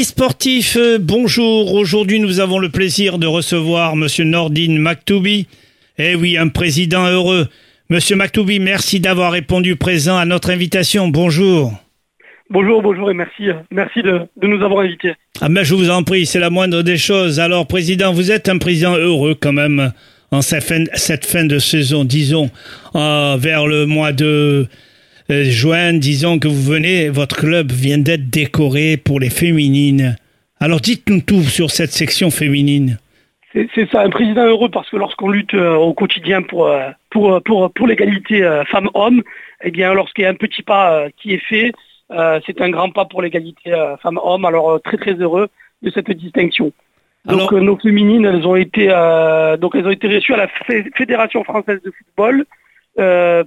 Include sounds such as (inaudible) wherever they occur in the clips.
Amis sportifs, euh, bonjour. Aujourd'hui, nous avons le plaisir de recevoir Monsieur Nordine Maktoubi. Eh oui, un président heureux. Monsieur Maktoubi, merci d'avoir répondu présent à notre invitation. Bonjour. Bonjour, bonjour et merci, merci de, de nous avoir invités. Ah ben, je vous en prie, c'est la moindre des choses. Alors, président, vous êtes un président heureux quand même en cette fin, cette fin de saison, disons, euh, vers le mois de euh, juin, disons que vous venez, votre club vient d'être décoré pour les féminines. Alors, dites-nous tout sur cette section féminine. C'est ça, un président heureux parce que lorsqu'on lutte euh, au quotidien pour, euh, pour, euh, pour, pour l'égalité euh, femmes-hommes, eh bien, lorsqu'il y a un petit pas qui est fait, c'est un grand pas pour l'égalité femmes-hommes. Alors, très très heureux de cette distinction. Donc, Alors- nos féminines, elles ont été, donc elles ont été reçues à la Fé- Fédération française de football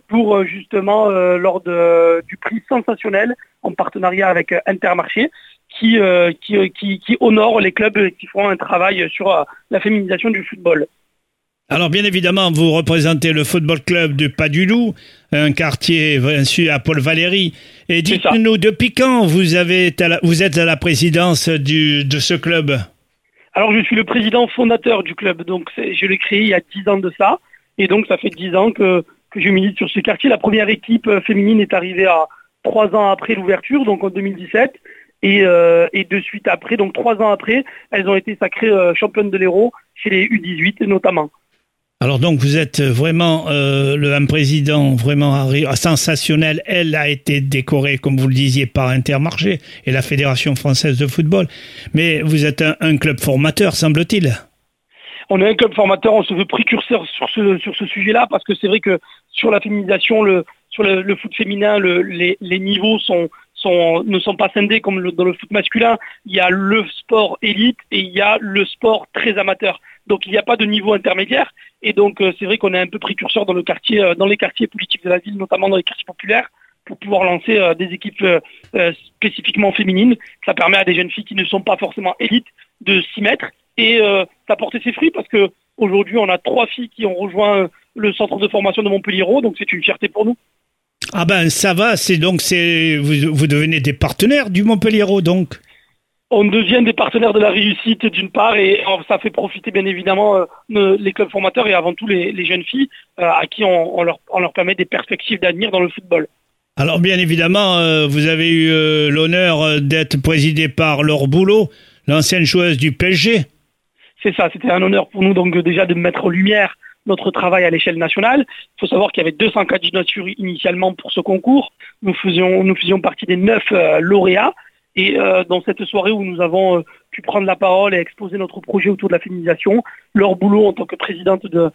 pour euh, justement euh, lors de, du prix sensationnel en partenariat avec euh, Intermarché, qui, euh, qui, euh, qui, qui honore les clubs qui font un travail sur euh, la féminisation du football. Alors, bien évidemment, vous représentez le football club du Pas du Loup, un quartier bien sûr à Paul Valéry. Et dites-nous, depuis quand vous, avez été à la- vous êtes à la présidence du, de ce club? Alors je suis le président fondateur du club, donc je l'ai créé il y a 10 ans de ça, et donc ça fait 10 ans que, que je milite sur ce quartier. La première équipe euh, féminine est arrivée à trois ans après l'ouverture, donc en 2017, et, euh, et de suite après, donc trois ans après, elles ont été sacrées euh, championnes de l'Hérault chez les U18 notamment. Alors donc vous êtes vraiment le un président vraiment sensationnel. Elle a été décorée, comme vous le disiez, par Intermarché et la Fédération française de football. Mais vous êtes un club formateur, semble-t-il. On est un club formateur, on se veut précurseur sur ce, sujet-là parce que c'est vrai que sur la féminisation, sur le, foot féminin, le- les, niveaux ne sont pas scindés comme dans le foot masculin. Il y a le sport élite et il y a le sport très amateur. Donc il n'y a pas de niveau intermédiaire et donc euh, c'est vrai qu'on est un peu précurseur euh, dans les quartiers politiques de la ville, notamment dans les quartiers populaires, pour pouvoir lancer euh, des équipes spécifiquement féminines. Ça permet à des jeunes filles qui ne sont pas forcément élites de s'y mettre et euh, ça a porté ses fruits parce que aujourd'hui on a trois filles qui ont rejoint euh, le centre de formation de Montpellier, donc c'est une fierté pour nous. Ah ben ça va, c'est donc c'est vous, vous devenez des partenaires du Montpellier donc. On devient des partenaires de la réussite d'une part et euh, ça fait profiter bien évidemment euh, les clubs formateurs et avant tout les, les jeunes filles euh, à qui on, on leur, on leur permet des perspectives d'avenir dans le football. Alors bien évidemment, euh, vous avez eu euh, l'honneur euh, d'être présidé par Laure Boulot, l'ancienne joueuse du PSG. C'est ça, c'était un honneur pour nous donc déjà de mettre en lumière notre travail à l'échelle nationale. Il faut savoir qu'il y avait 200 candidatures initialement pour ce concours. Nous faisions, nous faisions partie des neuf euh, lauréats. Et euh, dans cette soirée où nous avons euh, pu prendre la parole et exposer notre projet autour de la féminisation, leur boulot en tant que présidente de,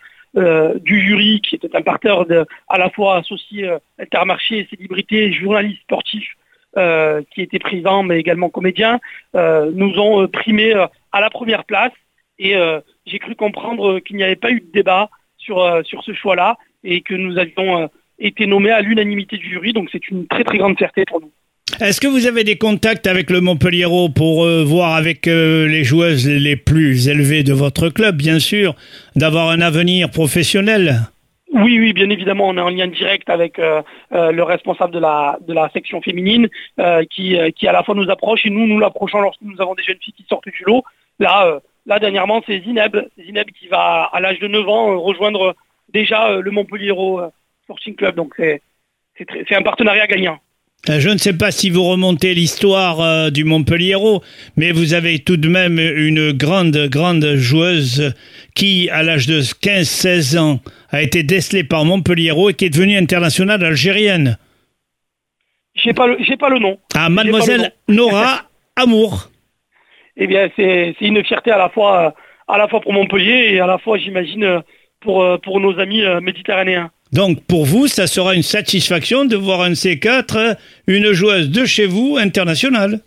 du jury, qui était un parterre de, à la fois associé Intermarché, célébrité, journaliste sportif, qui était présent mais également comédien, nous ont primé à la première place. Et euh, j'ai cru comprendre qu'il n'y avait pas eu de débat sur, euh, sur ce choix-là et que nous avions euh, été nommés à l'unanimité du jury. Donc c'est une très très grande fierté pour nous. Est-ce que vous avez des contacts avec le Montpellier pour euh, voir avec euh, les joueuses les plus élevées de votre club, bien sûr, d'avoir un avenir professionnel? Oui, oui, bien évidemment, on est en lien direct avec euh, le responsable de la, de la section féminine qui, qui à la fois nous approche et nous nous l'approchons lorsque nous avons des jeunes filles qui sortent du lot. Là, là dernièrement, c'est Zineb, Zineb qui va à l'âge de 9 ans euh, rejoindre déjà euh, le Montpellier euh, Sporting Club. Donc c'est un partenariat gagnant. Euh, Je ne sais pas si vous remontez l'histoire euh, du Montpellier, mais vous avez tout de même une grande, grande joueuse qui, à l'âge de 15-16 ans, a été décelée par Montpellier et qui est devenue internationale algérienne. J'ai pas le pas le nom. Ah, mademoiselle Nora (laughs) Amour. Eh bien, c'est une fierté à la fois à la fois pour Montpellier et à la fois, j'imagine, pour euh, pour nos amis euh, méditerranéens. Donc, pour vous, ça sera une satisfaction de voir un C4, euh, une joueuse de chez vous, internationale.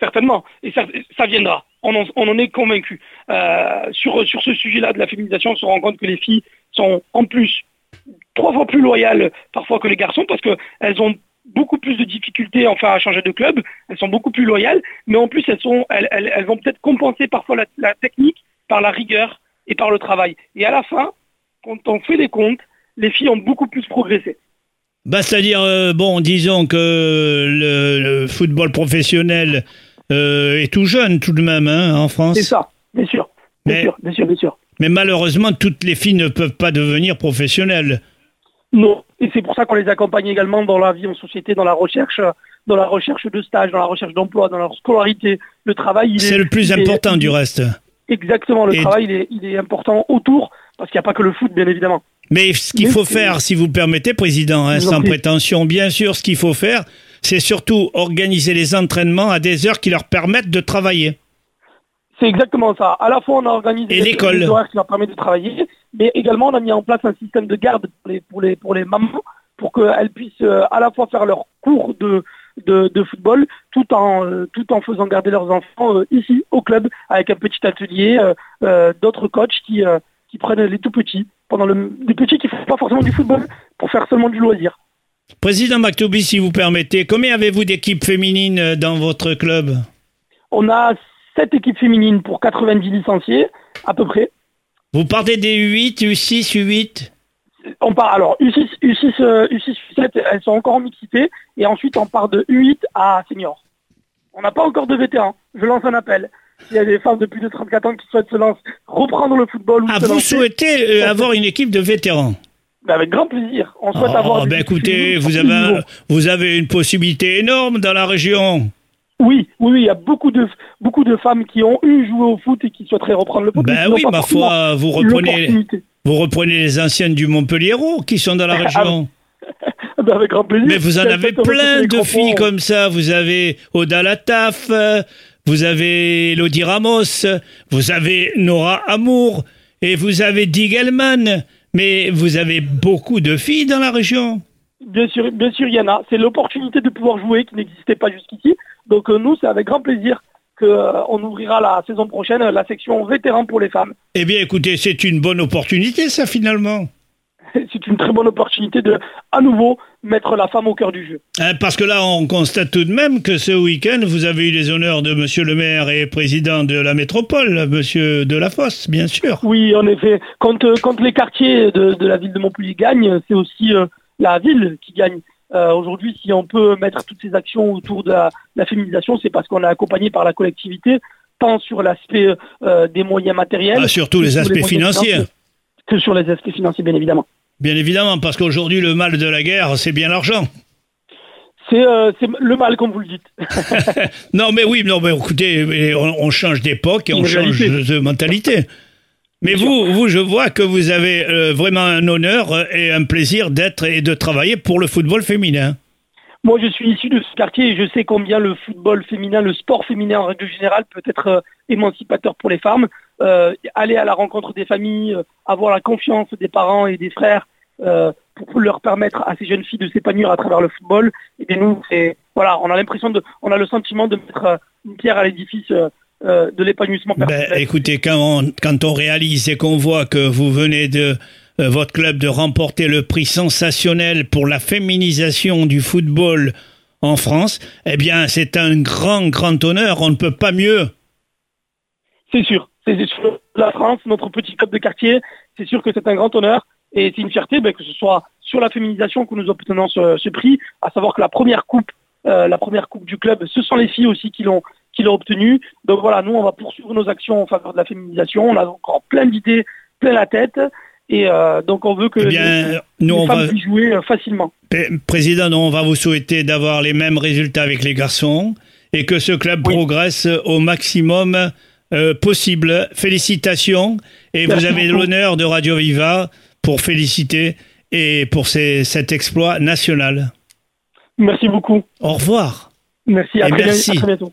Certainement, et ça, ça viendra. On en, on en est convaincu. Euh, sur sur ce sujet-là de la féminisation, on se rend compte que les filles sont en plus trois fois plus loyales parfois que les garçons parce que elles ont beaucoup plus de difficultés enfin à changer de club. Elles sont beaucoup plus loyales, mais en plus elles sont elles, elles, elles vont peut-être compenser parfois la, la technique par la rigueur et par le travail. Et à la fin, quand on fait des comptes, les filles ont beaucoup plus progressé. Bah, c'est-à-dire, euh, bon, disons que le, le football professionnel euh, est tout jeune tout de même hein, en France. C'est ça, bien sûr. Bien Mais- sûr, bien sûr, bien sûr. Mais malheureusement, toutes les filles ne peuvent pas devenir professionnelles. Non. Et c'est pour ça qu'on les accompagne également dans la vie en société, dans la recherche, dans la recherche de stage, dans la recherche d'emploi, dans leur scolarité. Le travail, il est. C'est le plus est- important du reste. Exactement, le Et- travail, il est, il est important autour, parce qu'il n'y a pas que le foot, bien évidemment. Mais ce qu'il faut faire, si vous le permettez, Président, hein, sans prétention, bien sûr, ce qu'il faut faire, c'est surtout organiser les entraînements à des heures qui leur permettent de travailler. C'est exactement ça. À la fois, on a organisé Et des- l'école. qui leur permettent de travailler, mais également, on a mis en place un système de garde pour les, pour les, pour les mamans, pour qu'elles puissent euh, à la fois faire leurs cours de, de, de football, tout en, euh, tout en faisant garder leurs enfants euh, ici, au club, avec un petit atelier, euh, d'autres coachs qui, qui prennent les tout petits, pendant le, des petits qui font pas forcément du football, pour faire seulement du loisir. Président Maktoubi, si vous permettez, combien avez-vous d'équipes féminines dans votre club? On a sept équipes féminines pour 90 licenciés, à peu près. Vous partez des U8, U6, U8 On part alors U6, U6, euh, U6, U7, elles sont encore en mixité, et ensuite on part de U8 à senior. On n'a pas encore de vétérans. Je lance un appel. S'il y a des femmes de plus de 34 ans qui souhaitent se lancer, reprendre le football ou Ah, se vous lancer, souhaitez euh, avoir une équipe de vétérans ben, avec grand plaisir. On souhaite Oh, avoir. ben écoutez, vous avez, un- vous avez une possibilité énorme dans la région. Oui, oui, oui, il y a beaucoup de beaucoup de femmes qui ont eu joué au foot et qui souhaiteraient reprendre le foot. Ben oui, ma foi, vous reprenez, vous reprenez les anciennes du Montpellier-Hérault qui sont dans la Ah, région. Ben, avec grand plaisir. Mais vous en avez plein de filles comme ça. Vous avez Oda Lataf, vous avez Elodie Ramos, vous avez Nora Amour et vous avez Digelman. Mais vous avez beaucoup de filles dans la région. Bien sûr, bien sûr, il y en a. C'est l'opportunité de pouvoir jouer qui n'existait pas jusqu'ici. Donc euh, nous, c'est avec grand plaisir qu'on ouvrira la saison prochaine la section vétéran pour les femmes. Eh bien, écoutez, c'est une bonne opportunité, ça, finalement. (laughs) C'est une très bonne opportunité de, à nouveau, mettre la femme au cœur du jeu. Hein, Parce que là, on constate tout de même que ce week-end, vous avez eu les honneurs de Monsieur le maire et président de la métropole, Monsieur Delafosse, bien sûr. Oui, en effet. Quand, euh, quand les quartiers de, de la ville de Montpellier gagnent, c'est aussi euh, la ville qui gagne. Euh, Aujourd'hui, si on peut mettre toutes ces actions autour de la, la féminisation, c'est parce qu'on est accompagné par la collectivité, tant sur l'aspect euh, des moyens matériels Ah, surtout les aspects financiers. que sur les aspects financiers, bien évidemment. Bien évidemment, parce qu'aujourd'hui, le mal de la guerre, c'est bien l'argent. C'est euh, le mal, comme vous le dites. (laughs) Non, mais oui, non, mais écoutez, on, on change d'époque et on change de mentalité. Mais vous, vous, je vois que vous avez euh, vraiment un honneur euh, et un plaisir d'être et de travailler pour le football féminin. Moi, je suis issu de ce quartier et je sais combien le football féminin, le sport féminin en règle générale peut être euh, émancipateur pour les femmes. Euh, aller à la rencontre des familles, avoir la confiance des parents et des frères pour leur permettre à ces jeunes filles de s'épanouir à travers le football. Et bien nous, c'est voilà, on a l'impression de, on a le sentiment de mettre une pierre à l'édifice euh, de l'épanouissement Ben, écoutez, quand on, quand on réalise et qu'on voit que vous venez de euh, votre club de remporter le prix sensationnel pour la féminisation du football en France, eh bien, c'est un grand, grand honneur. On ne peut pas mieux. C'est sûr. C'est c'est sûr. La France, notre petit club de quartier, c'est sûr que c'est un grand honneur et c'est une fierté ben, que ce soit sur la féminisation que nous obtenons ce, ce prix, à savoir que la première coupe, euh, la première coupe du club, ce sont les filles aussi qui l'ont qui l'ont obtenue. Donc voilà, nous on va poursuivre nos actions en faveur de la féminisation. On a encore plein d'idées, plein la tête et euh, donc on veut que Eh bien, les, nous, les on femmes va, puissent jouer euh, facilement. Président, nous, on va vous souhaiter d'avoir les mêmes résultats avec les garçons et que ce club Oui. progresse au maximum euh, possible. Félicitations et Merci vous avez l'honneur de Radio Viva pour féliciter et pour ces- cet exploit national. Merci beaucoup. Au revoir. Merci. À, Et très, bien- merci. à très bientôt.